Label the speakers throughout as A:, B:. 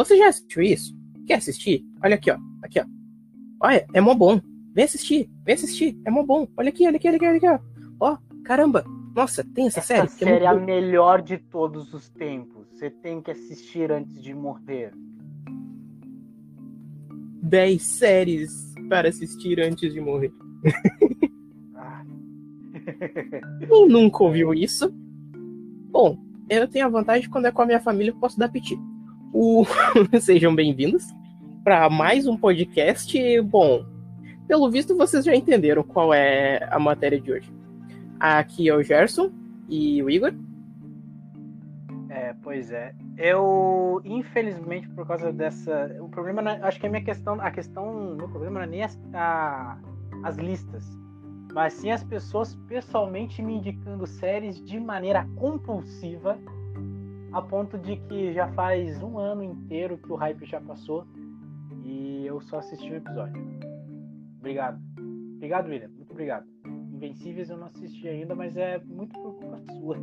A: Você já assistiu isso? Quer assistir? Olha aqui, ó. Aqui, ó. Olha, é mó bom. Vem assistir, vem assistir. É mó bom. Olha aqui, olha aqui, olha aqui, olha aqui, ó. Ó, caramba. Nossa, tem essa, essa
B: série?
A: Essa
B: série é, a melhor de todos os tempos. Você tem que assistir antes de morrer.
A: 10 séries para assistir antes de morrer. Ah. Quem nunca ouviu isso? Bom, eu tenho a vantagem quando é com a minha família, eu posso dar piti. O... Sejam bem-vindos para mais um podcast. Bom, pelo visto vocês já entenderam qual é a matéria de hoje. Aqui é o Gerson e o Igor.
B: É, pois é. Eu, infelizmente, por causa dessa. O problema, não, é, acho que a minha questão. A questão. Meu problema não é nem as, a, as listas, mas sim as pessoas pessoalmente me indicando séries de maneira compulsiva, a ponto de que já faz um ano inteiro que o hype já passou e eu só assisti um episódio. Obrigado. Obrigado, William. Muito obrigado. Invencíveis eu não assisti ainda, mas é muito por culpa sua.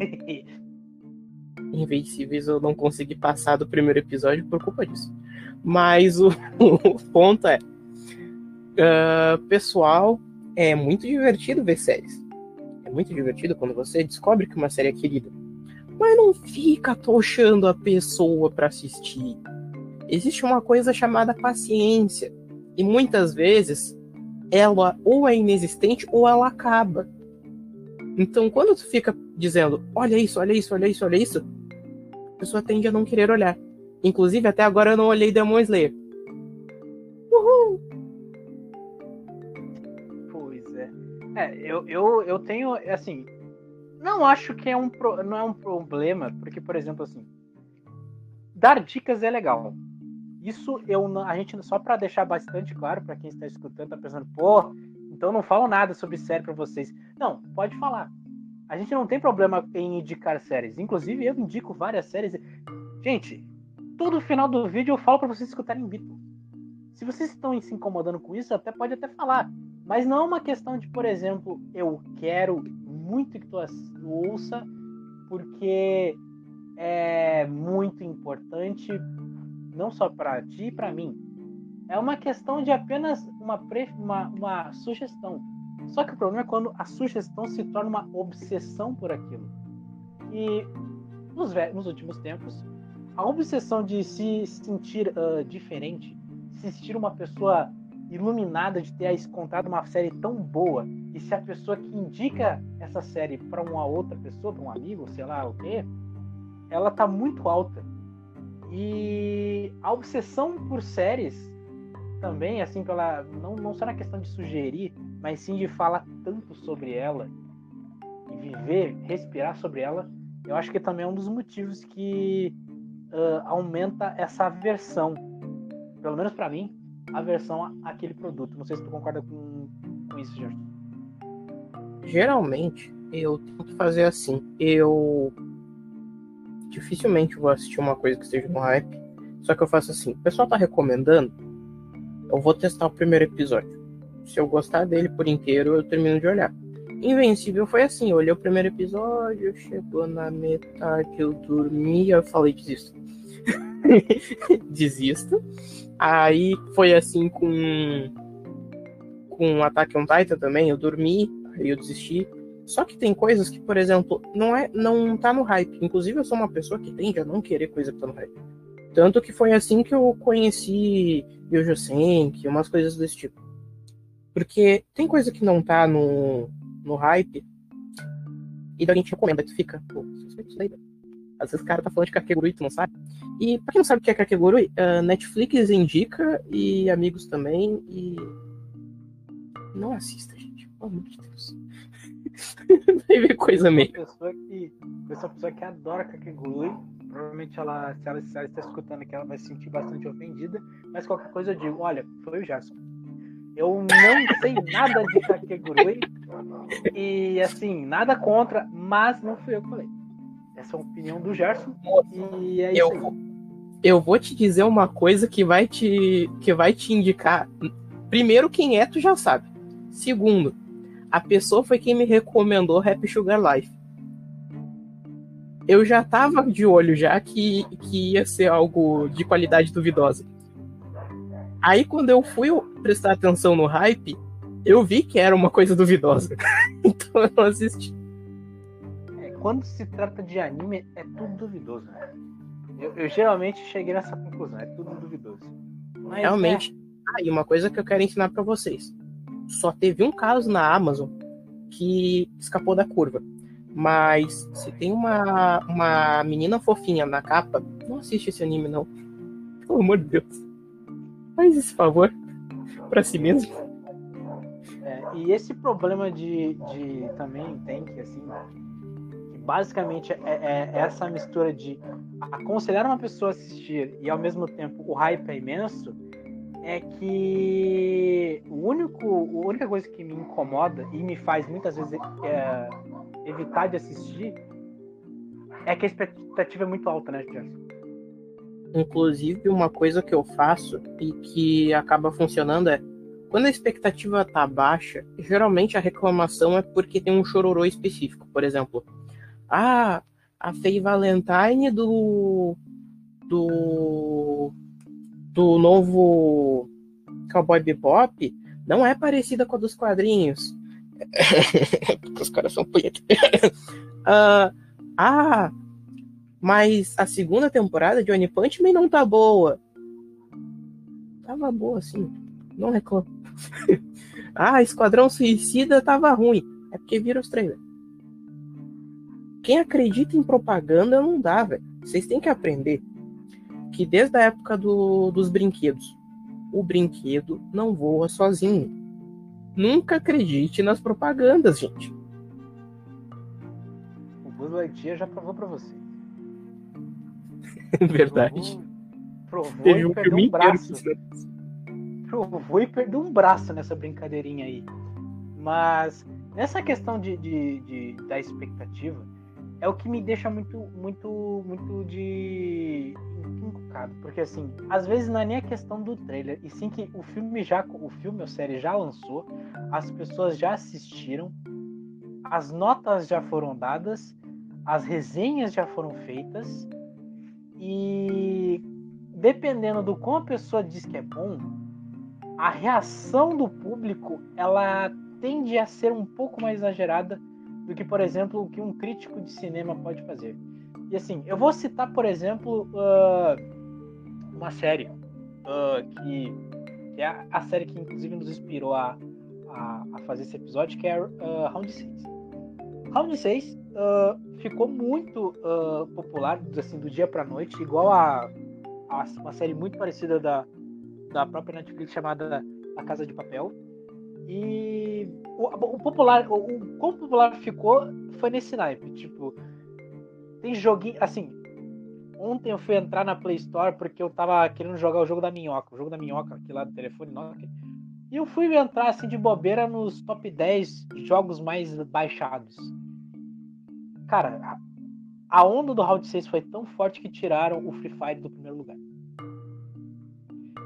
A: Invencíveis eu não consegui passar do primeiro episódio por culpa disso. Mas o, o ponto é. Uh, pessoal, é muito divertido ver séries. É muito divertido quando você descobre que uma série é querida. Mas não fica tochando a pessoa para assistir. Existe uma coisa chamada paciência. E muitas vezes ela ou é inexistente ou ela acaba. Então, quando tu fica dizendo, olha isso, olha isso, olha isso, olha isso, a pessoa tende a não querer olhar. Inclusive, até agora eu não olhei Demon Slayer. Uhul!
B: Pois é. É, eu, eu, eu tenho, assim, não acho que é um, não é um problema, porque, por exemplo, assim, dar dicas é legal. Isso eu a gente só para deixar bastante claro para quem está escutando, tá pensando, pô, então não falo nada sobre série para vocês. Não, pode falar. A gente não tem problema em indicar séries. Inclusive, eu indico várias séries. Gente, todo final do vídeo eu falo para vocês escutarem Vitor. Se vocês estão se incomodando com isso, até pode até falar. Mas não é uma questão de, por exemplo, eu quero muito que tu ouça, porque é muito importante não só para ti e para mim. É uma questão de apenas uma, uma, uma sugestão. Só que o problema é quando a sugestão se torna uma obsessão por aquilo. E nos, nos últimos tempos, a obsessão de se sentir uh, diferente, se sentir uma pessoa iluminada de ter encontrado uma série tão boa, e se a pessoa que indica essa série para uma outra pessoa, para um amigo, sei lá o quê, ela tá muito alta. E a obsessão por séries também, assim, pela não, não só na questão de sugerir, mas sim de falar tanto sobre ela e viver, respirar sobre ela, eu acho que também é um dos motivos que uh, aumenta essa aversão, pelo menos para mim, aversão àquele produto. Não sei se tu concorda com, com isso, Jorge.
A: Geralmente, eu tento fazer assim. Eu dificilmente vou assistir uma coisa que esteja no hype. Só que eu faço assim: o pessoal tá recomendando, eu vou testar o primeiro episódio. Se eu gostar dele por inteiro, eu termino de olhar. Invencível foi assim: eu olhei o primeiro episódio, chegou na metade, eu dormi, eu falei: desisto. desisto. Aí foi assim com com Attack on Titan também, eu dormi, aí eu desisti. Só que tem coisas que, por exemplo, não é não tá no hype. Inclusive, eu sou uma pessoa que tende a não querer coisa que tá no hype. Tanto que foi assim que eu conheci Yojo Senki, umas coisas desse tipo. Porque tem coisa que não tá no, no hype e daí a gente recomenda, tu fica, pô, isso daí, Às vezes o cara tá falando de Kakegurui tu não sabe. E pra quem não sabe o que é Kakegurui, uh, Netflix indica e amigos também e não assista, gente. Pelo amor de Deus. Vai ver coisa meio.
B: Pessoa que, essa pessoa que adora Kakegurui, provavelmente ela, se ela, se ela está escutando aqui, ela vai se sentir bastante ofendida. Mas qualquer coisa eu digo, olha, foi o Gerson. Eu não sei nada de Kakegurui. E assim, nada contra, mas não fui eu que falei. Essa é a opinião do Gerson. E é
A: eu,
B: isso aí.
A: Eu vou te dizer uma coisa que vai te, que vai te indicar. Primeiro, quem é, tu já sabe. Segundo, a pessoa foi quem me recomendou Happy Sugar Life. eu já tava de olho já que, que ia ser algo de qualidade duvidosa. Aí quando eu fui prestar atenção no hype, eu vi que era uma coisa duvidosa. então eu não assisti.
B: Quando se trata de anime, é tudo duvidoso. Né? Eu, eu, geralmente cheguei nessa conclusão, é tudo duvidoso.
A: Mas, Realmente. É... Ah, e uma coisa que eu quero ensinar para vocês. Só teve um caso na Amazon que escapou da curva. Mas se tem uma, uma menina fofinha na capa, não assiste esse anime, não. Pelo amor de Deus. Faz esse favor para si mesmo.
B: É, e esse problema de, de também tem que assim, basicamente é, é, essa mistura de aconselhar uma pessoa a assistir e ao mesmo tempo o hype é imenso, é que o único, a única coisa que me incomoda e me faz muitas vezes é, evitar de assistir é que a expectativa é muito alta, né, Gerson?
A: Inclusive, uma coisa que eu faço e que acaba funcionando é quando a expectativa tá baixa, geralmente a reclamação é porque tem um chororô específico. Por exemplo, ah, a Faye Valentine do. do. do novo Cowboy Bebop não é parecida com a dos quadrinhos. Os caras são punheta. uh, ah, mas a segunda temporada de One Punch Man não tá boa. Tava boa, sim. Não reclamo. ah, Esquadrão Suicida tava ruim. É porque vira os trailers. Quem acredita em propaganda não dá, velho. Vocês têm que aprender que desde a época do, dos brinquedos, o brinquedo não voa sozinho. Nunca acredite nas propagandas, gente.
B: O Buzz Lightyear já provou pra você.
A: Verdade.
B: Provou, provou Teve um perdeu um braço. Provou e perdeu um braço nessa brincadeirinha aí. Mas nessa questão de, de, de, da expectativa, é o que me deixa muito, muito, muito de encucado. Porque assim, às vezes não é nem a questão do trailer, e sim que o filme já, o filme ou série já lançou, as pessoas já assistiram, as notas já foram dadas, as resenhas já foram feitas, e dependendo do como a pessoa diz que é bom, a reação do público ela tende a ser um pouco mais exagerada do que, por exemplo, o que um crítico de cinema pode fazer. E assim, eu vou citar, por exemplo, uh, uma série uh, que, que, é a, série que inclusive nos inspirou a, a, a fazer esse episódio, que é uh, Round 6. Round 6 uh, ficou muito popular assim, do dia para noite, igual a, a, uma série muito parecida da, da própria Netflix chamada A Casa de Papel. E o, o popular, o, o quão popular ficou foi nesse naipe. Tipo, tem joguinho. Assim, ontem eu fui entrar na Play Store porque eu tava querendo jogar o jogo da minhoca, o jogo da minhoca aqui lá do telefone Nokia. E eu fui entrar assim de bobeira nos top 10 jogos mais baixados. Cara, a onda do Round 6 foi tão forte que tiraram o Free Fire do primeiro lugar.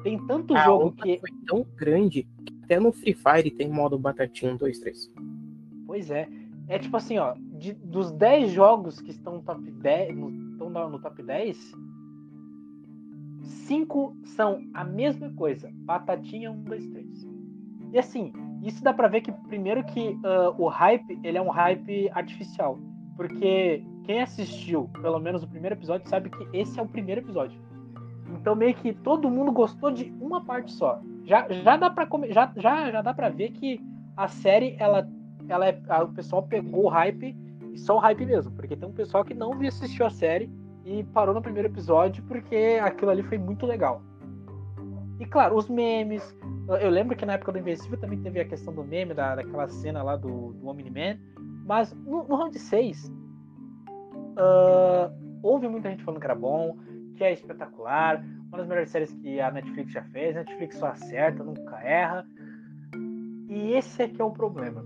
B: Tem tanto a jogo que.
A: Foi tão grande até no Free Fire tem modo batatinha 1, 2, 3.
B: Pois é. É tipo assim, ó. De, dos 10 jogos que estão no top 10. No, estão no, top 10. 5 são a mesma coisa. Batatinha 1, 2, 3. E assim, isso dá pra ver que, primeiro, que uh, o hype ele é um hype artificial. Porque quem assistiu pelo menos o primeiro episódio sabe que esse é o primeiro episódio. Então meio que todo mundo gostou de uma parte só. Já, já dá para já, já, já dá para ver que a série ela ela é, o pessoal pegou o hype e só o hype mesmo, porque tem um pessoal que não assistiu a série e parou no primeiro episódio porque aquilo ali foi muito legal. E claro, os memes. Eu lembro que na época do Invencível também teve a questão do meme, da, daquela cena lá do, do Omni-Man. Mas no, no round 6, uh, ah, houve muita gente falando que era bom, que é espetacular, uma das melhores séries que a Netflix já fez. A Netflix só acerta, nunca erra. E esse é que é o problema.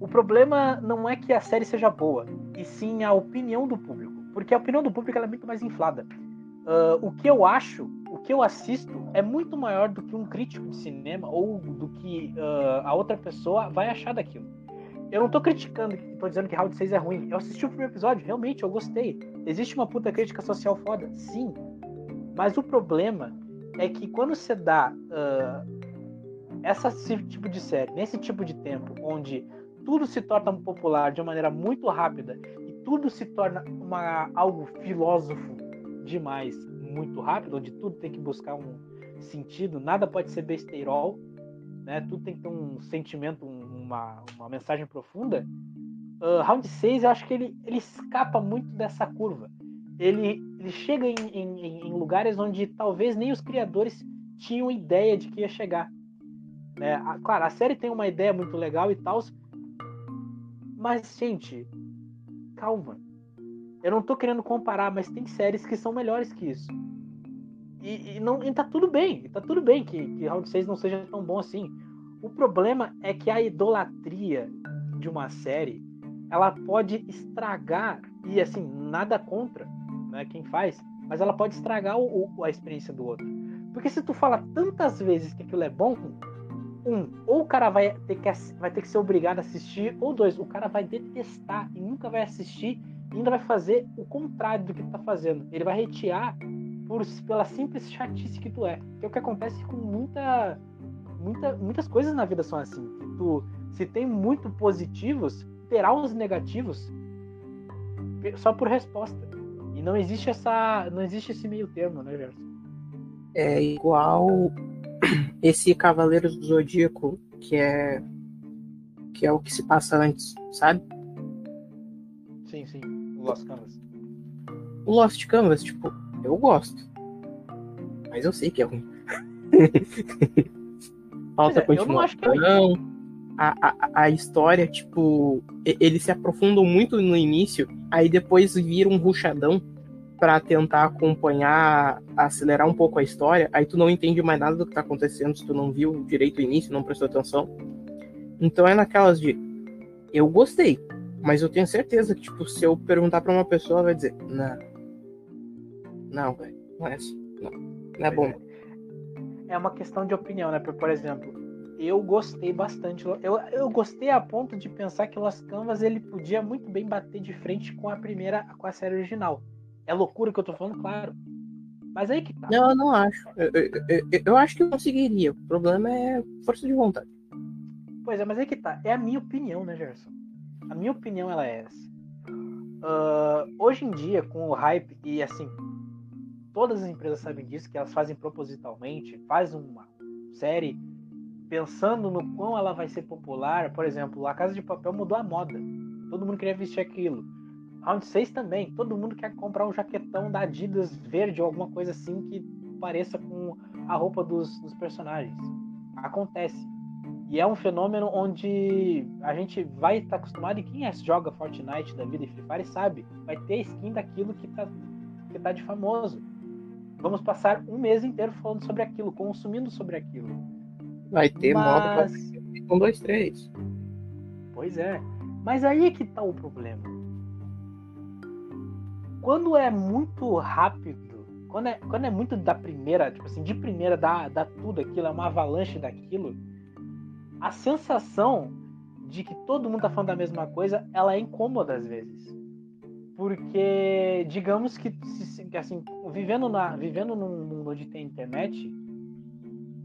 B: O problema não é que a série seja boa, e sim a opinião do público. Porque a opinião do público é muito mais inflada. Uh, o que eu acho, o que eu assisto, é muito maior do que um crítico de cinema ou do que uh, a outra pessoa vai achar daquilo. eu não tô criticando, tô dizendo que Round 6 é ruim. Eu assisti o primeiro episódio, realmente, eu gostei. Existe uma puta crítica social foda, sim. Mas o problema é que quando você dá uh, esse tipo de série, nesse tipo de tempo, onde tudo se torna popular de uma maneira muito rápida e tudo se torna uma, algo filósofo demais muito rápido, onde tudo tem que buscar um sentido, nada pode ser besteirol, né? Tudo tem que ter um sentimento, uma, uma mensagem profunda. Uh, round 6, eu acho que ele, ele escapa muito dessa curva. Ele, ele chega em, em, em lugares onde talvez nem os criadores tinham ideia de que ia chegar. Né? A, claro, a série tem uma ideia muito legal e tal, mas, gente, calma. Eu não tô querendo comparar, mas tem séries que são melhores que isso. E, e não, e tá tudo bem, tá tudo bem que, que Round 6 não seja tão bom assim. O problema é que a idolatria de uma série ela pode estragar, e assim, nada contra né, quem faz, mas ela pode estragar o, o, a experiência do outro. Porque se tu fala tantas vezes que aquilo é bom, um, ou o cara vai ter que, vai ter que ser obrigado a assistir, ou dois, o cara vai detestar e nunca vai assistir e ainda vai fazer o contrário do que tu tá fazendo. Ele vai retear por, pela simples chatice que tu é. Que é o que acontece com muita, muita, muitas coisas na vida são assim. Tu, se tem muito positivos, terá os negativos só por resposta. E não existe essa, não existe esse meio termo, né, Gerson?
A: É igual esse Cavaleiros do Zodíaco, que é que é o que se passa antes, sabe?
B: Sim, sim. O Lost Canvas.
A: O Lost Canvas, tipo, eu gosto. Mas eu sei que é ruim. Falta é, continuação. É a, a, a história, tipo, eles se aprofundam muito no início, aí depois vira um ruchadão para tentar acompanhar, acelerar um pouco a história, aí tu não entende mais nada do que tá acontecendo se tu não viu direito o início, não prestou atenção. Então é naquelas de eu gostei, mas eu tenho certeza que tipo se eu perguntar para uma pessoa vai dizer, não. Não, velho, não é assim. Não, não é bom.
B: É uma questão de opinião, né? Por exemplo, eu gostei bastante. Eu, eu gostei a ponto de pensar que Los Canvas ele podia muito bem bater de frente com a primeira, com a série original. É loucura que eu tô falando, claro. Mas aí que tá.
A: Não, eu não acho. Eu, eu, eu, acho que eu conseguiria. O problema é força de vontade.
B: Pois é, mas aí que tá. É a minha opinião, né, Gerson? A minha opinião ela é essa. Uh, hoje em dia, com o hype, e assim, todas as empresas sabem disso, que elas fazem propositalmente, faz uma série pensando no quão ela vai ser popular. Por exemplo, a Casa de Papel mudou a moda. Todo mundo queria vestir aquilo. Round 6 também. Todo mundo quer comprar um jaquetão da Adidas verde ou alguma coisa assim que pareça com a roupa dos, dos personagens. Acontece. E é um fenômeno onde a gente vai estar tá acostumado, e quem é, joga Fortnite da vida e Free Fire sabe, vai ter skin daquilo que tá, que tá de famoso. Vamos passar um mês inteiro falando sobre aquilo, consumindo sobre aquilo.
A: Vai ter Mas... modo com dois, três.
B: Pois é. Mas aí é que tá o problema quando é muito rápido, quando é, quando é muito da primeira, tipo assim, de primeira dá, dá tudo aquilo, é uma avalanche daquilo, a sensação de que todo mundo tá falando da mesma coisa, ela é incômoda às vezes. Porque, digamos que, assim, vivendo, na, vivendo num mundo onde tem internet,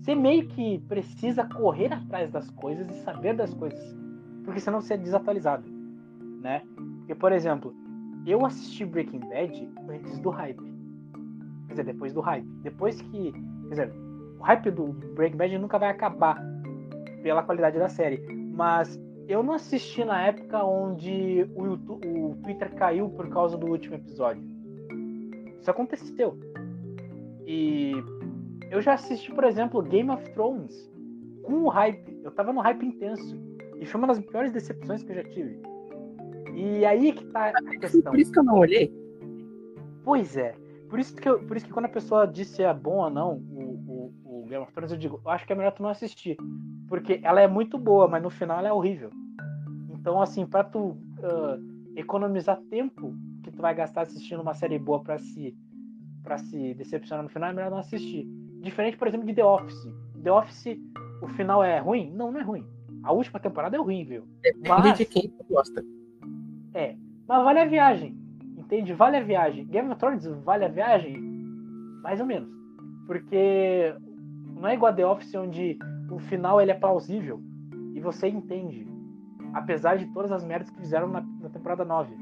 B: você meio que precisa correr atrás das coisas e saber das coisas, porque senão você é desatualizado, né? Porque, por exemplo, eu assisti Breaking Bad antes do hype. Quer dizer, depois do hype. Depois que. Quer dizer, o hype do Breaking Bad nunca vai acabar pela qualidade da série. Mas eu não assisti na época onde o, YouTube, o Twitter caiu por causa do último episódio. Isso aconteceu. E eu já assisti, por exemplo, Game of Thrones com o hype. Eu tava no hype intenso. E foi uma das piores decepções que eu já tive. E aí que tá a questão.
A: Por isso que eu não olhei.
B: Pois é. Por isso que, eu, por isso que quando a pessoa diz se é bom ou não o, o, o Game of Thrones, eu digo, eu acho que é melhor tu não assistir. Porque ela é muito boa, mas no final ela é horrível. Então, assim, pra tu uh, economizar tempo que tu vai gastar assistindo uma série boa pra se, pra se decepcionar no final, é melhor não assistir. Diferente, por exemplo, de The Office. The Office, o final é ruim? Não, não é ruim. A última temporada é horrível.
A: Depende
B: mas...
A: de quem gosta.
B: É, mas vale a viagem. Entende? Vale a viagem. Game of Thrones vale a viagem? Mais ou menos. Porque não é igual a The Office, onde o final ele é plausível e você entende. Apesar de todas as merdas que fizeram na, na temporada 9.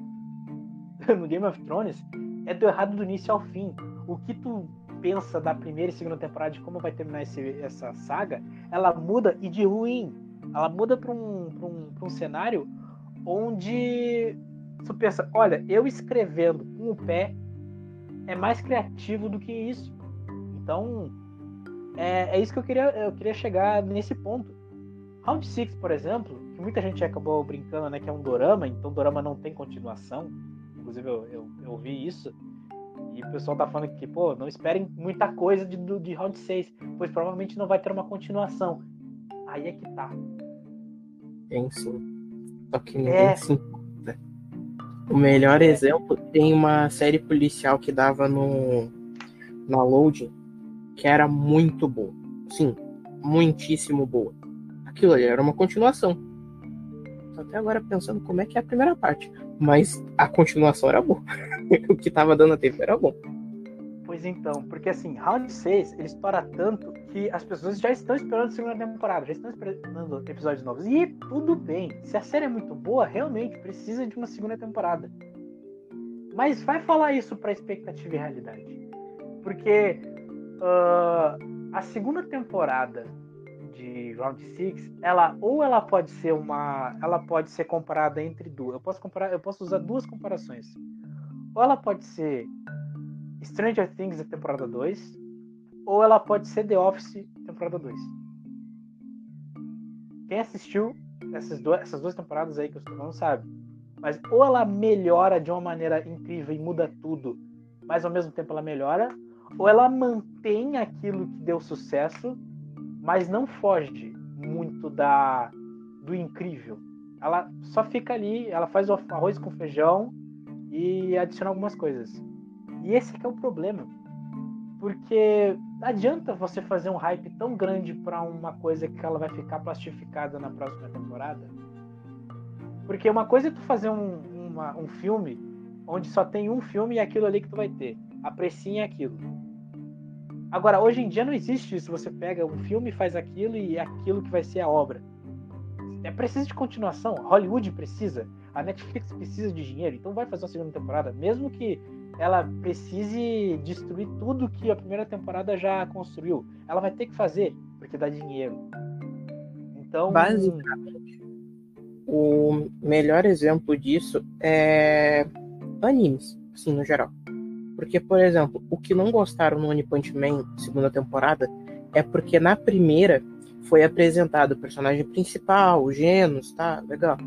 B: no Game of Thrones, é do errado do início ao fim. O que tu pensa da primeira e segunda temporada de como vai terminar esse, essa saga, ela muda e de ruim. Ela muda para um, um, um cenário onde tu pensa, olha, eu escrevendo com o pé é mais criativo do que isso. Então, é, é isso que eu queria, eu queria chegar nesse ponto. Round 6, por exemplo, que muita gente acabou brincando, né, que é um dorama, então dorama não tem continuação. Inclusive eu, eu, eu ouvi isso. E o pessoal tá falando que, pô, não esperem muita coisa de, de Round 6, pois provavelmente não vai ter uma continuação. Aí é que tá.
A: Tem sim. Só que ninguém é... se importa. O melhor é. exemplo tem uma série policial que dava no na Loading que era muito boa. Sim, muitíssimo boa. Aquilo ali era uma continuação. Tô até agora pensando como é que é a primeira parte. Mas a continuação era boa. o que tava dando a tempo era bom.
B: Pois então, porque assim, Round 6, ele estoura tanto que as pessoas já estão esperando a segunda temporada, já estão esperando episódios novos. E tudo bem, se a série é muito boa, realmente precisa de uma segunda temporada. Mas vai falar isso para expectativa e realidade. Porque uh, a segunda temporada de Round 6, ela ou ela pode ser uma, ela pode ser comparada entre duas. Eu posso comparar, eu posso usar duas comparações. Ou ela pode ser Stranger Things da temporada 2, ou ela pode ser The Office temporada 2. Quem assistiu essas duas, essas duas temporadas aí que eu estou falando sabe. Mas ou ela melhora de uma maneira incrível e muda tudo, mas ao mesmo tempo ela melhora, ou ela mantém aquilo que deu sucesso mas não foge muito da do incrível. Ela só fica ali, ela faz o arroz com feijão e adiciona algumas coisas. E esse é o problema. Porque não adianta você fazer um hype tão grande para uma coisa que ela vai ficar plastificada na próxima temporada. Porque uma coisa é tu fazer um, uma, um filme onde só tem um filme e é aquilo ali que tu vai ter. Apreciem aquilo. Agora, hoje em dia não existe isso. Você pega um filme, faz aquilo e é aquilo que vai ser a obra. É preciso de continuação. Hollywood precisa. A Netflix precisa de dinheiro. Então vai fazer uma segunda temporada. Mesmo que ela precise destruir tudo que a primeira temporada já construiu. Ela vai ter que fazer, porque dá dinheiro. Então.
A: Basicamente, o melhor exemplo disso é animes, assim, no geral. Porque, por exemplo, o que não gostaram no One Punch Man segunda temporada é porque na primeira foi apresentado o personagem principal, o Genos, tá? Legal.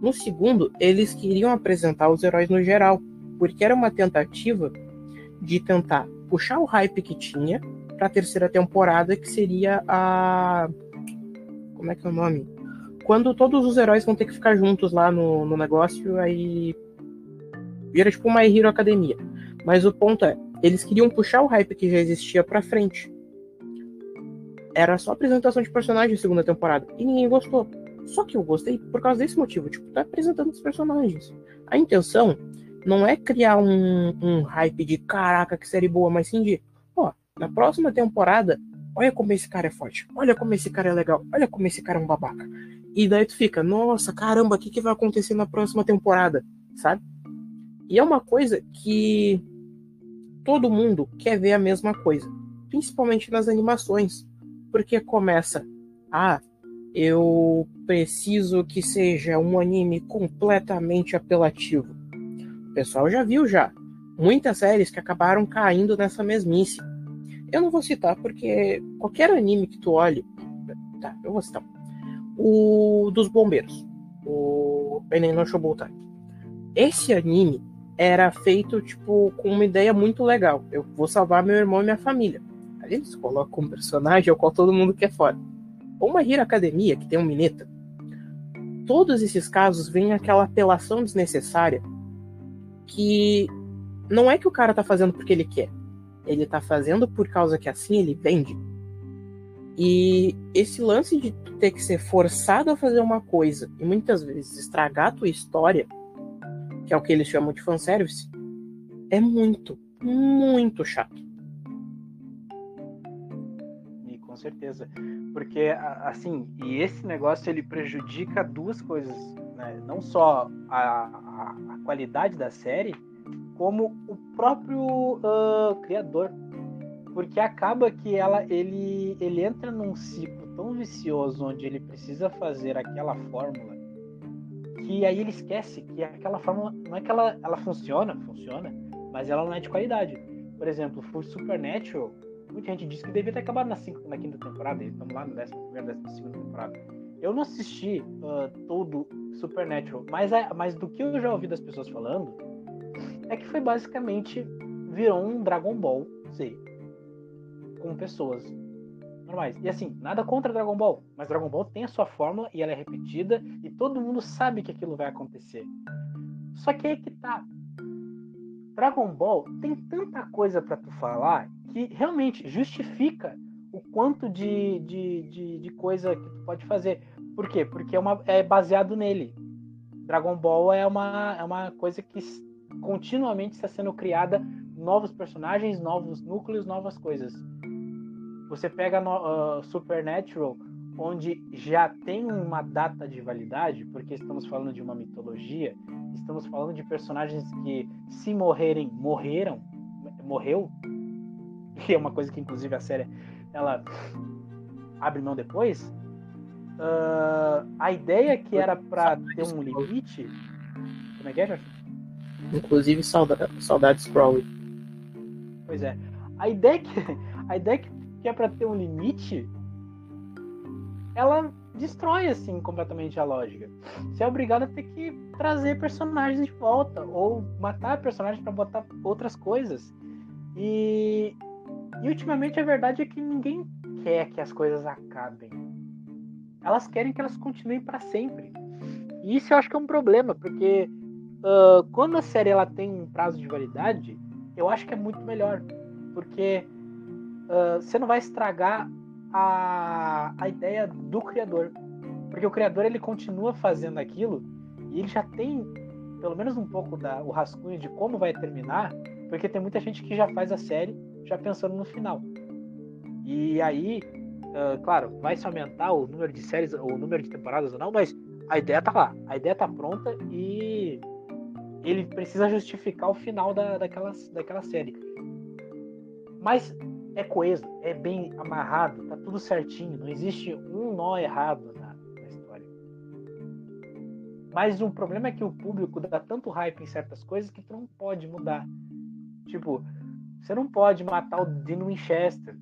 A: No segundo, eles queriam apresentar os heróis no geral, porque era uma tentativa de tentar puxar o hype que tinha para a terceira temporada, que seria a. Como é que é o nome? Quando todos os heróis vão ter que ficar juntos lá no, no negócio, aí. Vira tipo uma Hero Academia. Mas o ponto é, eles queriam puxar o hype que já existia pra frente. Era só apresentação de personagens segunda temporada. E ninguém gostou. Só que eu gostei por causa desse motivo. Tipo, tá apresentando os personagens. A intenção não é criar um, um hype de caraca, que série boa, mas sim de, ó, na próxima temporada, olha como esse cara é forte. Olha como esse cara é legal. Olha como esse cara é um babaca. E daí tu fica, nossa, caramba, o que, que vai acontecer na próxima temporada? Sabe? E é uma coisa que todo mundo quer ver a mesma coisa, principalmente nas animações, porque começa, ah, eu preciso que seja um anime completamente apelativo. O pessoal já viu já muitas séries que acabaram caindo nessa mesmice. Eu não vou citar porque qualquer anime que tu olhe, tá, eu vou citar. O dos bombeiros, o Enem no Shoboutai. Esse anime era feito, tipo, com uma ideia muito legal. Eu vou salvar meu irmão e minha família. Aí eles colocam um personagem ao qual todo mundo quer fora. Ou uma Hero Academia, que tem um Mineta. Todos esses casos vêm aquela apelação desnecessária que não é que o cara tá fazendo porque ele quer. Ele tá fazendo por causa que assim ele vende. E esse lance de ter que ser forçado a fazer uma coisa e muitas vezes estragar a tua história, que é o que eles chamam de fanservice, é muito, muito chato.
B: E com certeza. Porque, assim, e esse negócio ele prejudica duas coisas, né? Não só a, a, a qualidade da série, como o próprio uh, criador porque acaba que ela ele ele entra num ciclo tão vicioso onde ele precisa fazer aquela fórmula que aí ele esquece que aquela fórmula não é que ela ela funciona, funciona, mas ela não é de qualidade. Por exemplo, for Supernatural, muita gente disse que devia ter acabado na, cinco, na quinta temporada, estamos lá no décima primeira, décima segunda temporada. Eu não assisti uh, todo Supernatural, mas, é, mas do que eu já ouvi das pessoas falando, é que foi basicamente virou um Dragon Ball Z com pessoas normais. E assim, nada contra Dragon Ball, mas Dragon Ball tem a sua fórmula e ela é repetida e todo mundo sabe que aquilo vai acontecer. Só que aí que tá. Dragon Ball tem tanta coisa para tu falar que realmente justifica o quanto de, de, de, de, coisa que tu pode fazer. Por quê? Porque é, uma, é baseado nele. Dragon Ball é uma, é uma coisa que continuamente está sendo criada novos personagens, novos núcleos, novas coisas. Você pega no, uh, Supernatural, onde já tem uma data de validade, porque estamos falando de uma mitologia, estamos falando de personagens que, se morrerem, morreram, morreu, que é uma coisa que inclusive a série ela abre mão depois. Uh, a ideia que era para ter um limite. Como é que é, Jorge?
A: Inclusive saudades, saudades Crowley.
B: Pois é. A ideia que, a ideia que que é para ter um limite, ela destrói assim completamente a lógica. Você é obrigado a ter que trazer personagens de volta ou matar personagens para botar outras coisas. E, e ultimamente a verdade é que ninguém quer que as coisas acabem. Elas querem que elas continuem para sempre. E isso eu acho que é um problema, porque uh, quando a série ela tem um prazo de validade, eu acho que é muito melhor. Porque você não vai estragar a, a ideia do criador. Porque o criador ele continua fazendo aquilo e ele já tem pelo menos um pouco da, o rascunho de como vai terminar, porque tem muita gente que já faz a série já pensando no final. E aí, uh, claro, vai se aumentar o número de séries, o número de temporadas ou não, mas a ideia tá lá, a ideia tá pronta e ele precisa justificar o final da, daquela, daquela série. Mas é coeso, é bem amarrado, tá tudo certinho, não existe um nó errado na, na história. Mas o problema é que o público dá tanto hype em certas coisas que tu não pode mudar. Tipo, você não pode matar o Dean Winchester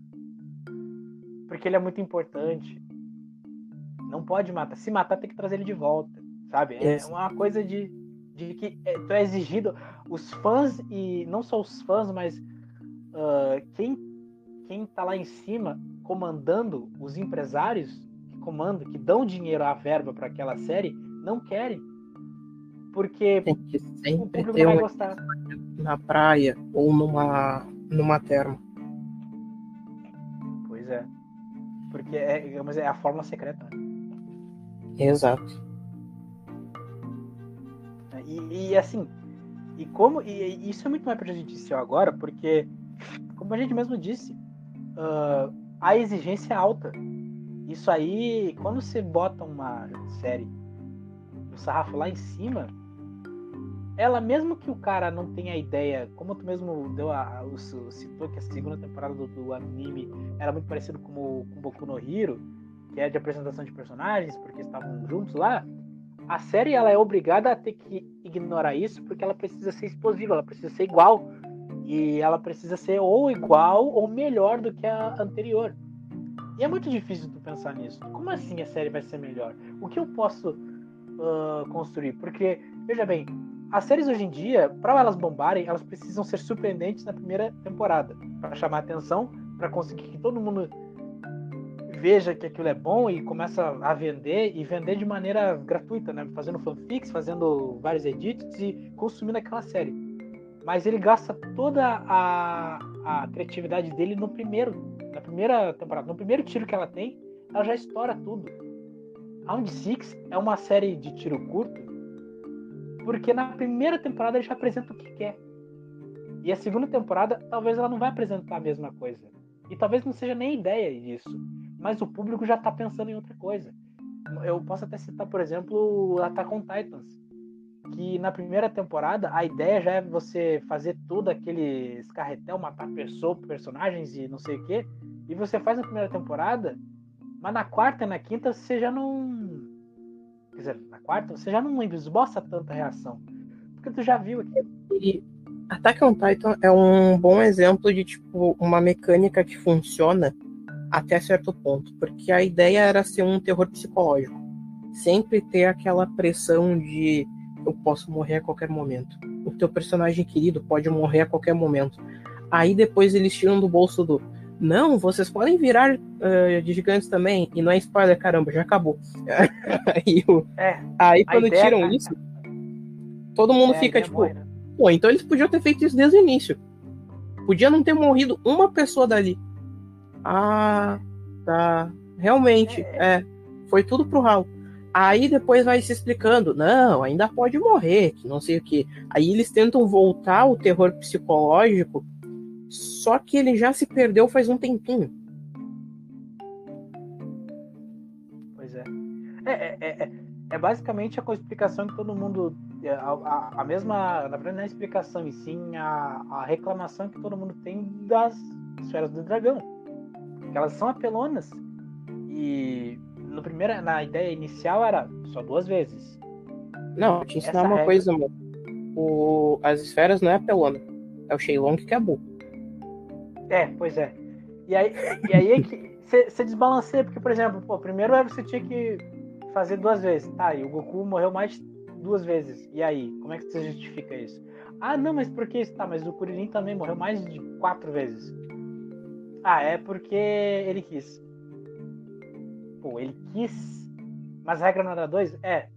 B: porque ele é muito importante. Não pode matar. Se matar, tem que trazer ele de volta, sabe? É uma coisa de, de que é, tu é exigido. Os fãs, e não só os fãs, mas uh, quem quem está lá em cima comandando os empresários que comandam, que dão dinheiro à verba para aquela série, não querem. Porque
A: Tem que sempre o ter vai gostar. Na praia ou numa, numa terma.
B: Pois é. Porque é, mas é a fórmula secreta. Né?
A: Exato.
B: E, e, assim, e como e, e isso é muito mais prejudicial agora, porque como a gente mesmo disse, uh, a exigência é alta. Isso aí, quando você bota uma série, o sarrafo lá em cima, ela mesmo que o cara não tenha ideia, como tu mesmo deu a, o, citou que a segunda temporada do, do, anime era muito parecido com o com Boku no Hero, que é de apresentação de personagens, porque estavam juntos lá, a série ela é obrigada a ter que ignorar isso porque ela precisa ser explosiva, ela precisa ser igual e ela precisa ser ou igual ou melhor do que a anterior. E é muito difícil tu pensar nisso. Como assim a série vai ser melhor? O que eu posso uh, construir? Porque, veja bem, as séries hoje em dia, para elas bombarem, elas precisam ser surpreendentes na primeira temporada, para chamar atenção, para conseguir que todo mundo veja que aquilo é bom e começa a vender e vender de maneira gratuita, né? Fazendo fanfics, fazendo vários edits e consumindo aquela série mas ele gasta toda a, a criatividade dele no primeiro, na primeira temporada, no primeiro tiro que ela tem, ela já estoura tudo. Round Six é uma série de tiro curto, porque na primeira temporada ele já apresenta o que quer. E a segunda temporada, talvez ela não vai apresentar a mesma coisa. E talvez não seja nem ideia disso. Mas o público já tá pensando em outra coisa. Eu posso até citar, por exemplo, Attack on Titans. Que na primeira temporada a ideia já é você fazer tudo aquele escarretel, matar pessoas, personagens e não sei o quê. E você faz na primeira temporada, mas na quarta e na quinta você já não. Quer dizer, na quarta você já não esboça tanta reação. Porque tu já viu aqui.
A: E Attack on Titan é um bom exemplo de tipo uma mecânica que funciona até certo ponto, porque a ideia era ser um terror psicológico, sempre ter aquela pressão de eu posso morrer a qualquer momento. O teu personagem querido pode morrer a qualquer momento. Aí depois eles tiram do bolso do não, vocês podem virar uh, de gigantes também. E não é spoiler, caramba, já acabou. aí, é, aí quando tiram é... isso, todo mundo é, fica tipo, morre, né? Pô, então eles podiam ter feito isso desde o início. Podia não ter morrido uma pessoa dali. Ah, tá. Realmente, é. é. Foi tudo pro ralo. Aí depois vai se explicando, não, ainda pode morrer, que não sei o que. Aí eles tentam voltar o terror psicológico, só que ele já se perdeu faz um tempinho.
B: Pois é. É, é, é, é basicamente a explicação que todo mundo é, a, a, a, mesma, na verdade, não é a explicação, e sim a, a reclamação que todo mundo tem das esferas do dragão. Que elas são apelonas. E no primeiro, na ideia inicial era só duas vezes.
A: Não, vou te ensinar Essa uma regra... coisa, amor. O, as esferas não é apelona. É o Shenlong que é burro.
B: É, pois é. E aí, e aí é que você desbalanceia, porque, por exemplo, pô, primeiro você tinha que fazer duas vezes. Tá, e o Goku morreu mais duas vezes. E aí, como é que você justifica isso? Ah, não, mas por que isso? Tá, mas o Kuririn também morreu mais de quatro vezes. Ah, é porque ele quis. Pô, ele quis. Mas a regra não era dois? É.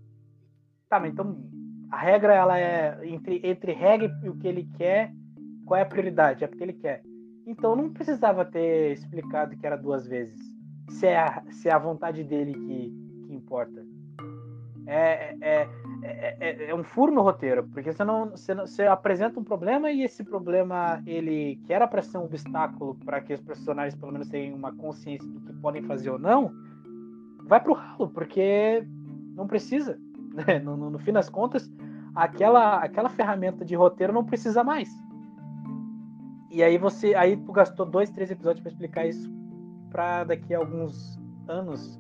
B: Tá, mas então a regra ela é entre, entre regra e o que ele quer, qual é a prioridade? É porque ele quer. Então não precisava ter explicado que era duas vezes. Se é a, se é a vontade dele que, que importa. É, é, é, é, é, um furo no roteiro, porque você não, você não você apresenta um problema e esse problema ele que era para ser um obstáculo para que os personagens pelo menos tenham uma consciência do que podem fazer ou não, vai pro ralo, porque não precisa. Né? No, no, no fim das contas, aquela, aquela ferramenta de roteiro não precisa mais. E aí você, aí tu gastou dois, três episódios para explicar isso para daqui a alguns anos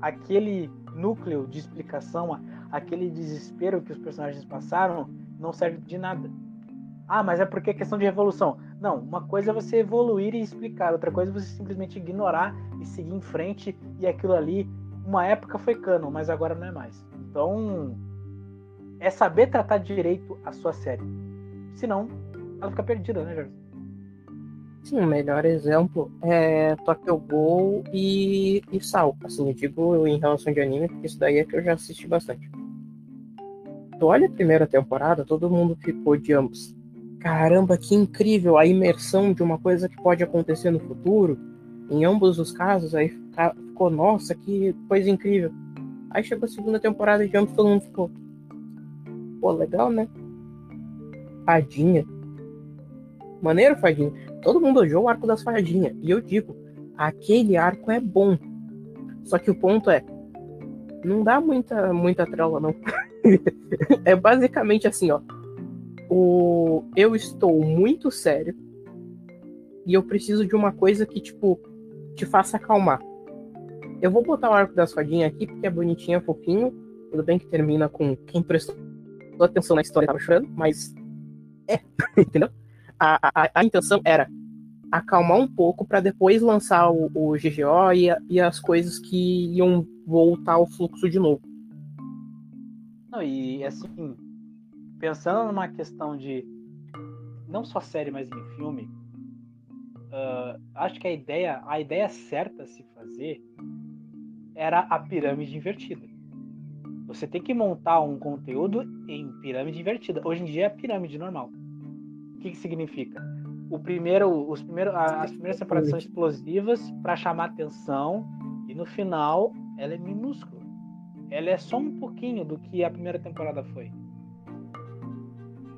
B: aquele núcleo de explicação, aquele desespero que os personagens passaram, não serve de nada. Ah, mas é porque é questão de evolução. Não, uma coisa é você evoluir e explicar, outra coisa é você simplesmente ignorar e seguir em frente e aquilo ali, uma época foi canon, mas agora não é mais. Então, é saber tratar direito a sua série. Senão, ela fica perdida, né, Jorge?
A: Sim, o melhor exemplo é Tokyo Ghoul e, e Sal. Assim, eu digo em relação de anime, porque isso daí é que eu já assisti bastante. Tu olha a primeira temporada, todo mundo ficou de ambos. Caramba, que incrível a imersão de uma coisa que pode acontecer no futuro. Em ambos os casos, aí ficou, nossa, que coisa incrível. Aí chegou a segunda temporada de ambos, todo mundo ficou. Pô, legal, né? Fadinha. Maneiro, Fadinha. Todo mundo odiou o arco das fadinhas. E eu digo, aquele arco é bom. Só que o ponto é, não dá muita, muita trela, não. é basicamente assim, ó. O, eu estou muito sério e eu preciso de uma coisa que, tipo, te faça acalmar. Eu vou botar o arco das fadinhas aqui porque é bonitinho, é fofinho. Tudo bem que termina com quem prestou atenção na história tava chorando, mas é, entendeu? a, a, a intenção era acalmar um pouco para depois lançar o, o GGO e, e, as coisas que iam voltar ao fluxo de novo.
B: Não, e assim, pensando numa questão de não só série, mas em filme, uh, acho que a ideia, a ideia certa a se fazer era a pirâmide invertida. Você tem que montar um conteúdo em pirâmide invertida. Hoje em dia é pirâmide normal. O que, que significa? o primeiro, os primeiros, as primeiras temporadas são explosivas para chamar atenção e no final ela é minúscula. Ela é só um pouquinho do que a primeira temporada foi.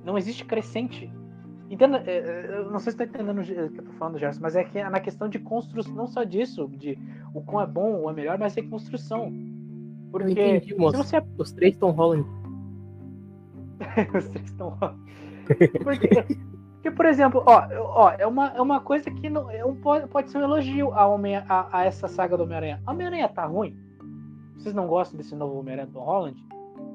B: Não existe crescente. Entenda, é, é, eu não sei se está entendendo o que eu tô falando, Gerson, mas é que é na questão de construção, não só disso, de o quão é bom ou é melhor, mas é construção.
A: Porque entendi, você... os três estão rolando.
B: os três estão rolando. Porque, porque, por exemplo, ó, ó, é, uma, é uma coisa que não, é um, pode, pode ser um elogio a, Homem, a, a essa saga do Homem-Aranha. Homem-Aranha tá ruim? Vocês não gostam desse novo Homem-Aranha Tom Holland?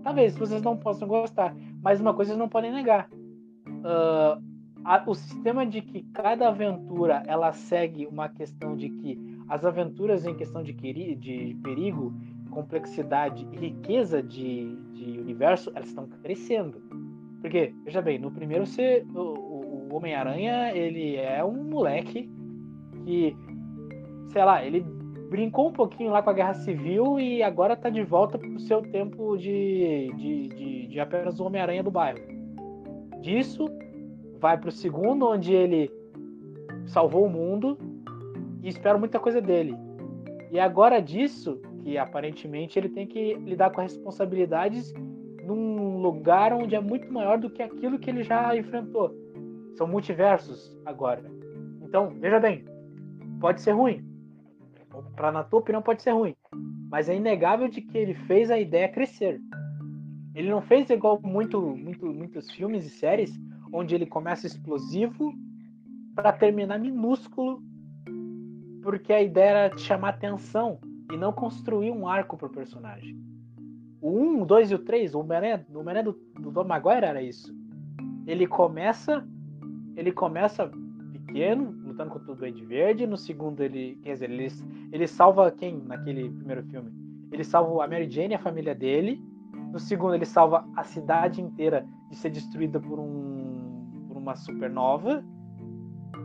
B: Talvez vocês não possam gostar, mas uma coisa vocês não podem negar. Uh, a, o sistema de que cada aventura ela segue uma questão de que as aventuras em questão de, de perigo, complexidade e riqueza de, de universo, elas estão crescendo. Porque, veja bem, no primeiro você, o, o Homem-Aranha, ele é um moleque que, sei lá, ele brincou um pouquinho lá com a Guerra Civil e agora tá de volta pro seu tempo de, de, de, de apenas o Homem-Aranha do bairro. Disso, vai pro segundo, onde ele salvou o mundo e espero muita coisa dele. E agora disso, que aparentemente ele tem que lidar com responsabilidades num lugar onde é muito maior do que aquilo que ele já enfrentou. São multiversos agora. Então, veja bem, pode ser ruim, para na tua opinião pode ser ruim, mas é inegável de que ele fez a ideia crescer. Ele não fez igual muito, muito, muitos filmes e séries onde ele começa explosivo para terminar minúsculo, porque a ideia era chamar atenção e não construir um arco pro personagem. O 1, o 2 e o 3, o Homem-Aranha do, do Tom Maguire era isso. Ele começa ele começa pequeno, lutando contra o Duende Verde. No segundo, ele. Quer dizer, ele, ele salva quem naquele primeiro filme? Ele salva a Mary Jane e a família dele. No segundo, ele salva a cidade inteira de ser destruída por, um, por uma supernova.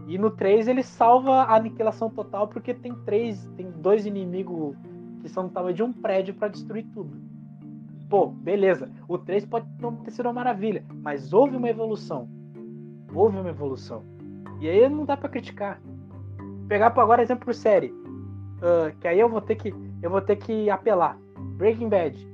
B: E no 3 ele salva a aniquilação total porque tem três, tem dois inimigos que são do tamanho de um prédio para destruir tudo. Pô, beleza. O 3 pode não ter sido uma maravilha, mas houve uma evolução. Houve uma evolução. E aí não dá para criticar. Pegar para agora exemplo série, uh, que aí eu vou ter que eu vou ter que apelar. Breaking Bad.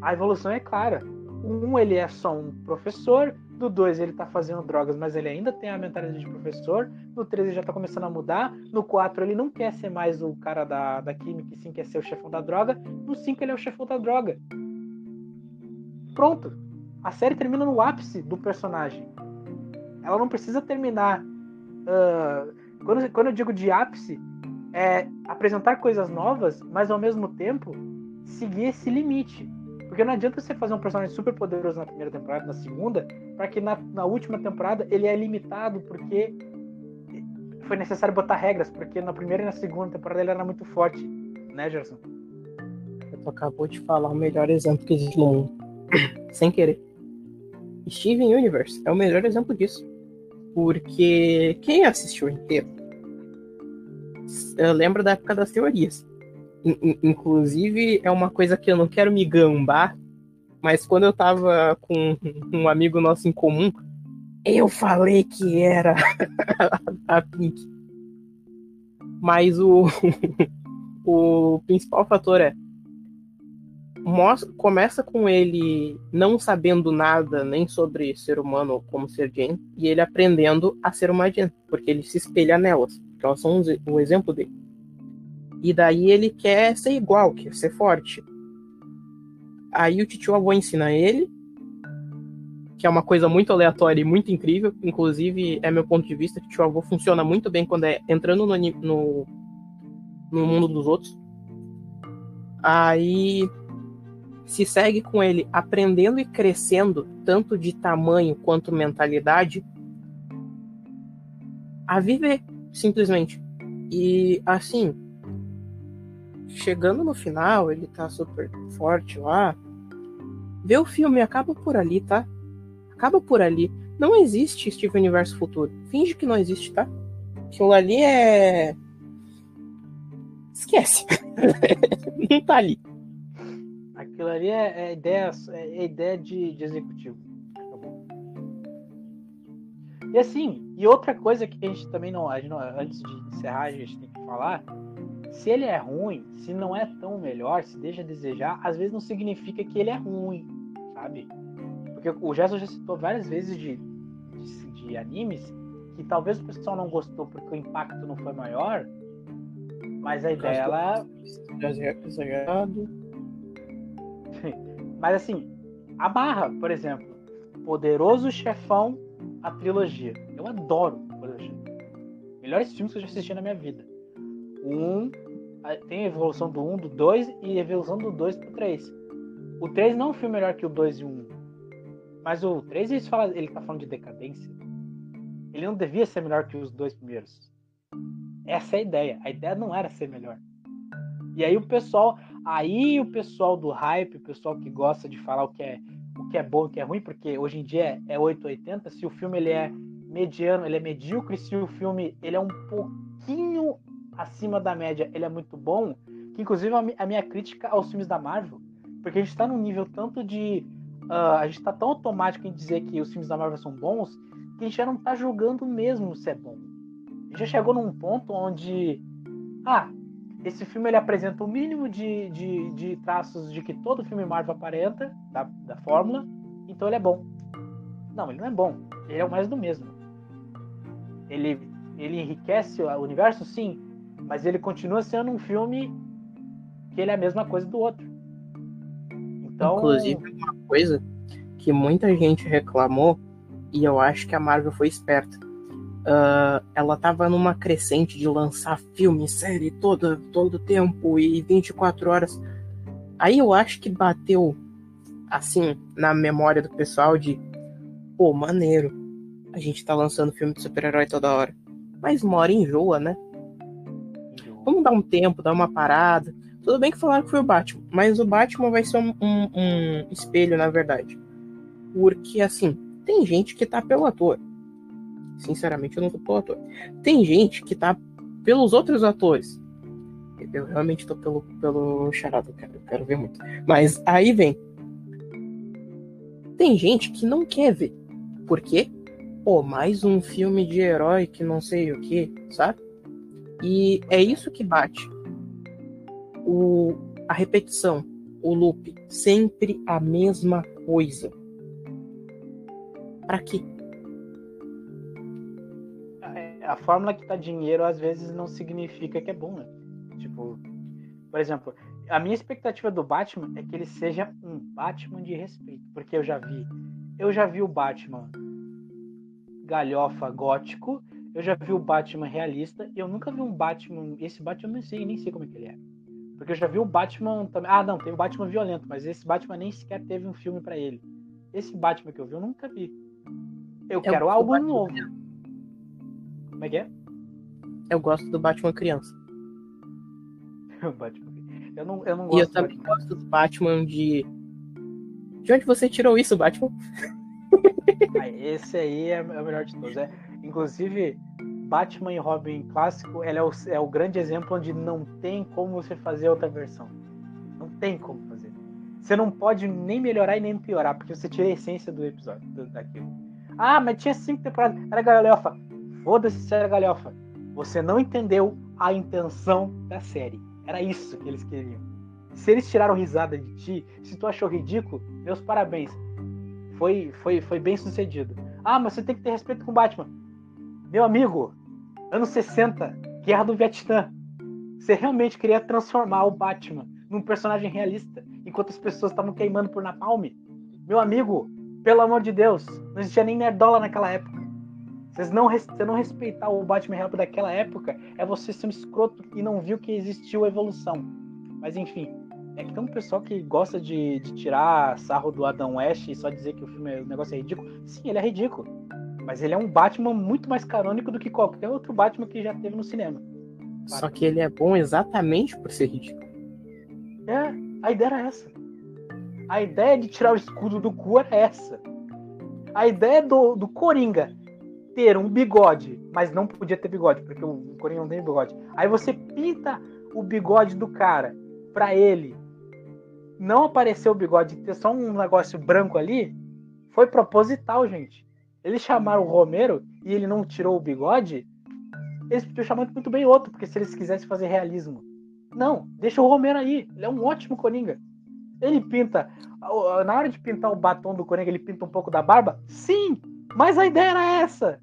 B: A evolução é clara. O um ele é só um professor, do 2 ele tá fazendo drogas, mas ele ainda tem a mentalidade de professor. No 3 ele já tá começando a mudar. No 4 ele não quer ser mais o cara da, da química, e sim quer ser o chefão da droga. No 5 ele é o chefão da droga. Pronto. A série termina no ápice do personagem. Ela não precisa terminar. Uh, quando, quando eu digo de ápice, é apresentar coisas novas, mas ao mesmo tempo seguir esse limite. Porque não adianta você fazer um personagem super poderoso na primeira temporada, na segunda, para que na, na, última temporada ele é limitado porque foi necessário botar regras, porque na primeira e na segunda temporada ele era muito forte, né, Gerson?
A: Tu acabou de falar o melhor exemplo que existe no mundo. Sem querer. Steven Universe é o melhor exemplo disso. Porque quem assistiu inteiro eu lembro da época das teorias. Inclusive, é uma coisa que eu não quero me gambar, mas quando eu tava com um amigo nosso em comum, eu falei que era a Pink. Mas o, o principal fator é mostra, começa com ele não sabendo nada nem sobre ser humano ou como ser Jane, e ele aprendendo a ser uma Jane, porque ele se espelha nelas, porque elas são um exemplo dele. E daí ele quer ser igual, quer ser forte. Aí o tio avô ensina ele, que é uma coisa muito aleatória e muito incrível, inclusive é meu ponto de vista que o tio avô funciona muito bem quando é entrando no, no, no mundo dos outros. Aí se segue com ele aprendendo e crescendo, tanto de tamanho quanto mentalidade, a viver, simplesmente. E assim, chegando no final, ele tá super forte lá. Vê o filme, acaba por ali, tá? Acaba por ali. Não existe Steve Universo futuro. Finge que não existe, tá? Aquilo ali é. Esquece. não tá ali.
B: Aquilo ali é, é ideia, é ideia de, de executivo. E assim, e outra coisa que a gente também não, gente não, antes de encerrar, a gente tem que falar, se ele é ruim, se não é tão melhor, se deixa a desejar, às vezes não significa que ele é ruim, sabe? Porque o Gerson já citou várias vezes de, de, de animes que talvez o pessoal não gostou porque o impacto não foi maior, mas a ideia ela. Exagerado. mas assim, a barra, por exemplo, Poderoso Chefão, a trilogia. Eu adoro Poderoso Chefão. Melhores filmes que eu já assisti na minha vida. Um, tem a evolução do 1, um, do 2 e a evolução do 2 pro 3. O 3 não é um filme melhor que o 2 e o 1. Mas o 3 ele, fala, ele tá falando de decadência. Ele não devia ser melhor que os dois primeiros. Essa é a ideia. A ideia não era ser melhor. E aí o pessoal, aí o pessoal do hype, o pessoal que gosta de falar o que é o que é bom o que é ruim, porque hoje em dia é 880, se o filme ele é mediano, ele é medíocre, se o filme ele é um pouquinho acima da média, ele é muito bom, que inclusive a minha crítica aos filmes da Marvel, porque a gente está num nível tanto de uh, a gente está tão automático em dizer que os filmes da Marvel são bons, que a gente já não está julgando mesmo se é bom. A gente já chegou num ponto onde ah, esse filme ele apresenta o mínimo de, de, de traços de que todo filme Marvel aparenta, da, da fórmula, então ele é bom. Não, ele não é bom. Ele é o mais do mesmo. Ele, ele enriquece o universo, sim, mas ele continua sendo um filme que ele é a mesma coisa do outro.
A: Então... Inclusive, uma coisa que muita gente reclamou, e eu acho que a Marvel foi esperta Uh, ela tava numa crescente de lançar filme, série todo, todo tempo e 24 horas. Aí eu acho que bateu assim na memória do pessoal de pô, maneiro. A gente tá lançando filme de super-herói toda hora. Mas uma hora enjoa, né? Vamos dar um tempo, dar uma parada. Tudo bem que falaram que foi o Batman, mas o Batman vai ser um, um, um espelho, na verdade. Porque, assim, tem gente que tá pelo ator. Sinceramente, eu não ator. Tem gente que tá pelos outros atores. Eu realmente tô pelo, pelo charado, quero, eu quero ver muito. Mas aí vem. Tem gente que não quer ver. Por quê? Pô, mais um filme de herói que não sei o que, sabe? E é isso que bate. O, a repetição, o loop, sempre a mesma coisa. Para quê?
B: A fórmula que dá dinheiro às vezes não significa que é bom, né? Tipo, por exemplo, a minha expectativa do Batman é que ele seja um Batman de respeito, porque eu já vi, eu já vi o Batman galhofa gótico, eu já vi o Batman realista, e eu nunca vi um Batman, esse Batman eu não sei, nem sei como é que ele é. Porque eu já vi o Batman também. Ah, não, tem o Batman violento, mas esse Batman nem sequer teve um filme para ele. Esse Batman que eu vi, eu nunca vi. Eu é quero algo novo. Como é que é?
A: Eu gosto do Batman criança.
B: Batman. Eu não, eu não gosto.
A: E eu também Batman. gosto do Batman de. De onde você tirou isso, Batman?
B: ah, esse aí é, o melhor de todos. É, inclusive, Batman e Robin clássico ele é, o, é o grande exemplo onde não tem como você fazer outra versão. Não tem como fazer. Você não pode nem melhorar e nem piorar, porque você tira a essência do episódio, do, daquilo. Ah, mas tinha cinco temporadas. Era galhofa. Foda-se série galhofa. Você não entendeu a intenção da série. Era isso que eles queriam. Se eles tiraram risada de ti, se tu achou ridículo, meus parabéns. Foi, foi, foi bem sucedido. Ah, mas você tem que ter respeito com o Batman. Meu amigo, anos 60, Guerra do Vietnã. Você realmente queria transformar o Batman num personagem realista, enquanto as pessoas estavam queimando por Napalm? Meu amigo, pelo amor de Deus, não existia nem nerdola naquela época. Vocês não, você não respeitar o Batman real daquela época é você ser um escroto e não viu que existiu a evolução. Mas enfim, é que tem um pessoal que gosta de, de tirar sarro do Adam West e só dizer que o filme, o negócio é ridículo. Sim, ele é ridículo. Mas ele é um Batman muito mais canônico do que qualquer outro Batman que já teve no cinema.
A: Só que ele é bom exatamente por ser ridículo.
B: É, a ideia era essa. A ideia de tirar o escudo do cu era essa. A ideia do, do Coringa ter um bigode, mas não podia ter bigode, porque o Coringa não tem bigode. Aí você pinta o bigode do cara pra ele não aparecer o bigode e ter só um negócio branco ali, foi proposital, gente. Eles chamaram o Romero e ele não tirou o bigode, eles podiam chamar muito bem outro, porque se eles quisessem fazer realismo. Não, deixa o Romero aí. Ele é um ótimo Coringa. Ele pinta. Na hora de pintar o batom do Coringa, ele pinta um pouco da barba? Sim! Mas a ideia era essa.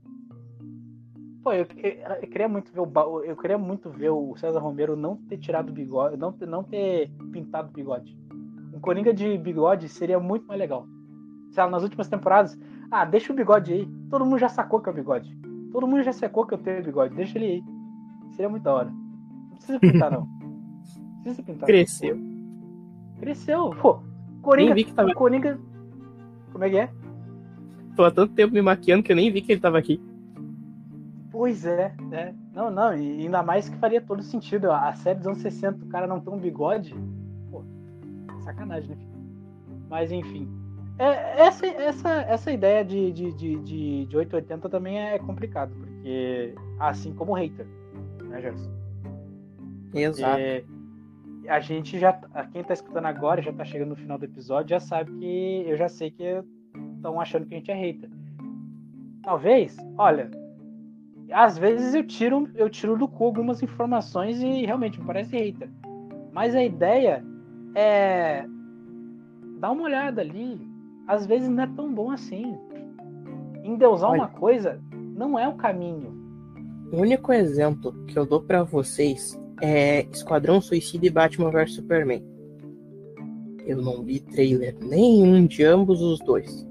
B: Pô, eu, eu, eu, queria muito ver o eu queria muito ver o César Romero não ter tirado o bigode, não ter, não ter pintado o bigode. Um Coringa de bigode seria muito mais legal. Sei lá, nas últimas temporadas, ah, deixa o bigode aí. Todo mundo já sacou que é o bigode. Todo mundo já secou que eu tenho bigode. Deixa ele aí. Seria muito da hora. Não precisa pintar, não. Não precisa pintar.
A: Cresceu.
B: Cresceu. Pô, Coringa.
A: vi que tava...
B: Coringa. Como é que é?
A: Tô há tanto tempo me maquiando que eu nem vi que ele tava aqui.
B: Pois é, é. Não, não, e ainda mais que faria todo sentido. A série dos anos 60, o cara não tem um bigode. Pô, sacanagem, né? Mas enfim. É, essa, essa, essa ideia de, de, de, de, de 880 também é complicado, porque assim como o hater, né, Gerson?
A: Exato.
B: É, a gente já. Quem tá escutando agora, já tá chegando no final do episódio, já sabe que eu já sei que estão achando que a gente é hater. Talvez, olha, às vezes eu tiro, eu tiro do cu algumas informações e realmente me parece hater. Mas a ideia é dar uma olhada ali. Às vezes não é tão bom assim. Endeusar Olha, uma coisa não é o caminho.
A: O único exemplo que eu dou para vocês é Esquadrão Suicida e Batman vs Superman. Eu não vi trailer nenhum de ambos os dois.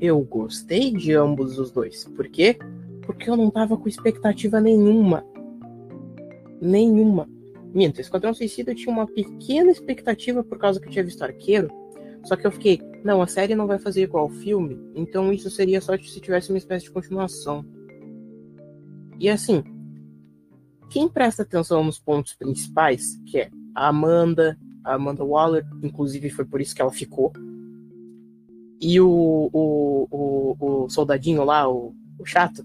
A: Eu gostei de ambos os dois. Por quê? Porque eu não tava com expectativa nenhuma. Nenhuma. Minto, Esquadrão Suicida tinha uma pequena expectativa por causa que eu tinha visto Arqueiro. Só que eu fiquei, não, a série não vai fazer igual ao filme, então isso seria só se tivesse uma espécie de continuação. E assim, quem presta atenção nos pontos principais, que é a Amanda, a Amanda Waller, inclusive foi por isso que ela ficou, e o, o, o, o soldadinho lá, o, o chato,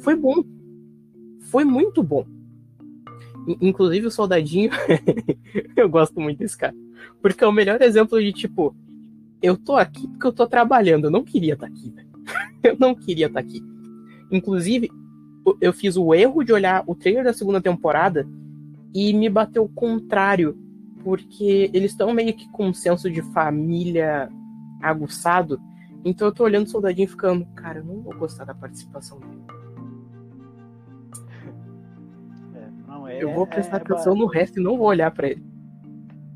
A: foi bom. Foi muito bom. Inclusive o soldadinho, eu gosto muito desse cara. Porque é o melhor exemplo de tipo, eu tô aqui porque eu tô trabalhando, eu não queria estar tá aqui, Eu não queria estar tá aqui. Inclusive, eu fiz o erro de olhar o trailer da segunda temporada e me bateu o contrário, porque eles estão meio que com um senso de família aguçado. Então eu tô olhando o soldadinho ficando, cara, eu não vou gostar da participação dele. É, é, eu vou prestar é, atenção é, no resto e não vou olhar para ele.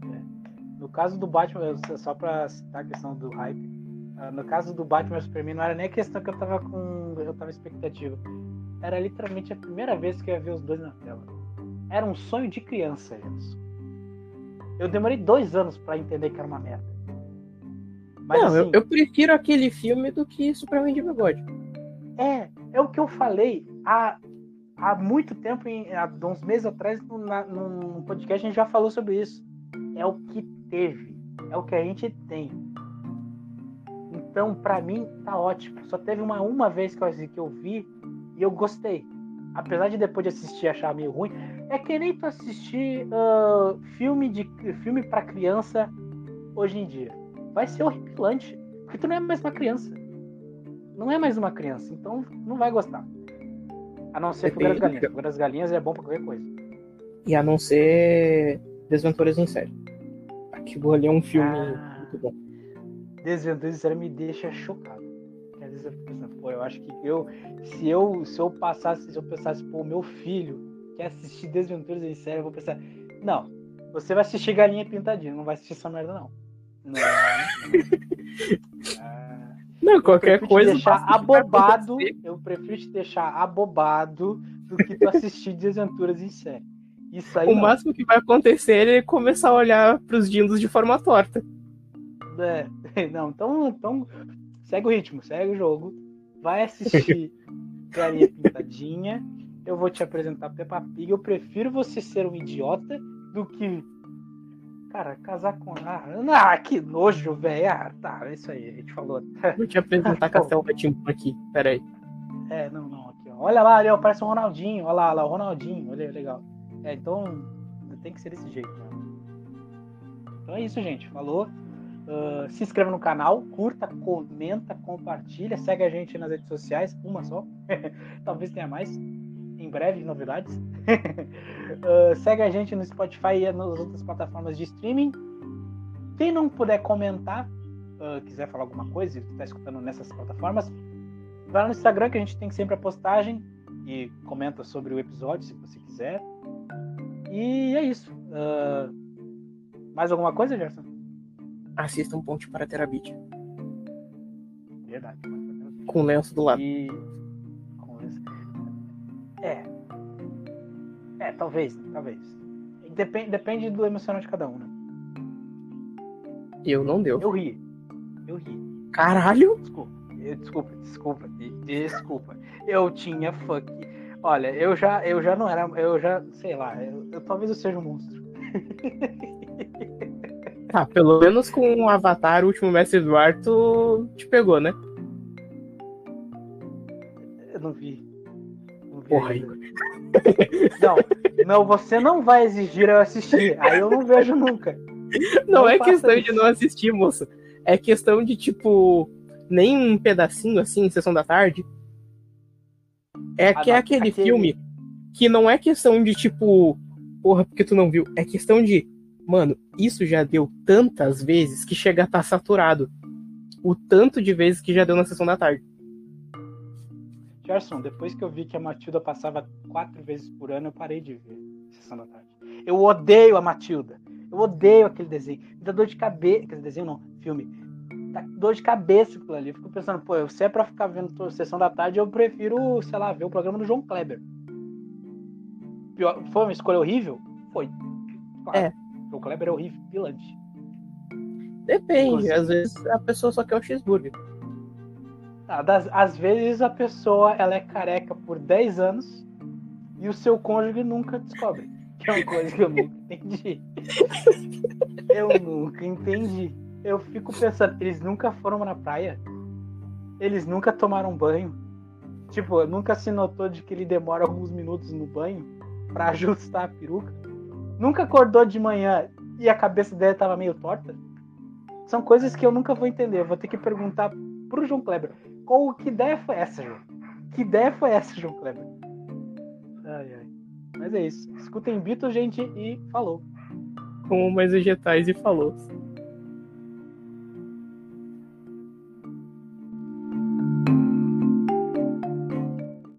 B: É. No caso do Batman, só pra citar a questão do hype, ah, no caso do Batman Superman, não era nem a questão que eu tava com. Eu tava expectativa era literalmente a primeira vez que eu ia ver os dois na tela. Era um sonho de criança, isso. Eu demorei dois anos para entender que era uma merda.
A: Mas, Não, assim, eu, eu, prefiro aquele filme do que Superman de bigode.
B: É, é o que eu falei há, há muito tempo, em, há uns meses atrás, na, num podcast a gente já falou sobre isso. É o que teve, é o que a gente tem. Então, para mim, tá ótimo. Só teve uma, uma vez que eu, que eu vi e eu gostei. Apesar de depois de assistir achar meio ruim, é que nem tu assistir uh, filme de filme para criança hoje em dia. Vai ser horripilante, porque tu não é mais uma criança. Não é mais uma criança, então não vai gostar. A não ser Fogar das Galinhas. Fogar das Galinhas é bom pra qualquer coisa.
A: E a não ser Desventuras em Série. Aquilo ali é um filme ah, muito bom.
B: Desventuras em Série me deixa chocado. Às vezes eu fico pensando, pô, eu acho que eu, se eu, se eu passasse, se eu pensasse, pô, meu filho quer assistir Desventuras em série, eu vou pensar, não, você vai assistir Galinha Pintadinha, não vai assistir essa merda, não. Não,
A: ah, não qualquer coisa.
B: deixar abobado, eu prefiro te deixar abobado do que tu assistir Desventuras em série. Isso aí
A: o não. máximo que vai acontecer é começar a olhar pros dindos de forma torta.
B: É, não, então, então segue o ritmo, segue o jogo vai assistir Galinha Pintadinha. Eu vou te apresentar Peppa Pig. Eu prefiro você ser um idiota do que. Cara, casar com. Ah, ah que nojo, velho. Ah, tá, é isso aí, a gente falou.
A: Vou te apresentar Castelo Betinho aqui, peraí.
B: É, não, não, aqui, ó. Olha lá, ali, ó, parece um Ronaldinho. Olha lá, olha lá, o Ronaldinho. Olha, legal. É, então tem que ser desse jeito, né? Então é isso, gente. Falou. Uh, se inscreva no canal, curta, comenta, compartilha, segue a gente nas redes sociais, uma só, talvez tenha mais, em breve novidades. Uh, segue a gente no Spotify e nas outras plataformas de streaming. Quem não puder comentar, uh, quiser falar alguma coisa e está escutando nessas plataformas, vai no Instagram que a gente tem sempre a postagem e comenta sobre o episódio se você quiser. E é isso. mais alguma coisa, Gerson?
A: assistam Ponte para Terabit.
B: Verdade.
A: Com lenço do lado.
B: E... É. É, talvez, talvez. Depende, depende do emocional de cada um, né?
A: Eu não deu.
B: Eu ri. Eu ri.
A: Caralho!
B: Desculpa. Desculpa, desculpa, desculpa. Eu tinha fuck. Olha, eu já, eu já não era, eu já, sei lá, eu, eu talvez eu seja um monstro.
A: Tá, pelo menos com o Avatar, o último mestre do ar, tu te pegou, né?
B: Eu não vi.
A: Não vi Porra.
B: Não, não, você não vai exigir eu assistir. Aí eu não vejo nunca.
A: Não, não é questão isso. de não assistir, moça. É questão de, tipo, nem um pedacinho assim, sessão da tarde. É ah, que é aquele, aquele filme que não é questão de, tipo, porra, porque tu não viu. É questão de Mano, isso já deu tantas vezes que chega a estar tá saturado. O tanto de vezes que já deu na sessão da tarde.
B: Gerson, depois que eu vi que a Matilda passava quatro vezes por ano, eu parei de ver Sessão da Tarde. Eu odeio a Matilda. Eu odeio aquele desenho. Me dá dor de cabeça. Aquele desenho não, filme. Dá dor de cabeça aquilo ali. Eu fico pensando, pô, se é pra ficar vendo Sessão da Tarde, eu prefiro, sei lá, ver o programa do João Kleber. Pior, foi uma escolha horrível? Foi.
A: Claro. É.
B: O Kleber é horrível, pilante.
A: Depende, Inclusive. às vezes a pessoa só quer o cheeseburger.
B: Ah, das, às vezes a pessoa ela é careca por 10 anos e o seu cônjuge nunca descobre. Que é uma coisa que eu nunca entendi. eu nunca entendi. Eu fico pensando, eles nunca foram na praia? Eles nunca tomaram banho? Tipo, nunca se notou de que ele demora alguns minutos no banho para ajustar a peruca? nunca acordou de manhã e a cabeça dele tava meio torta? São coisas que eu nunca vou entender. Eu vou ter que perguntar pro João Kleber. Qual que ideia foi essa, João? Que ideia foi essa, João Kleber? Ai, ai. Mas é isso. Escutem Beatles, gente, e falou.
A: Como mais vegetais e falou.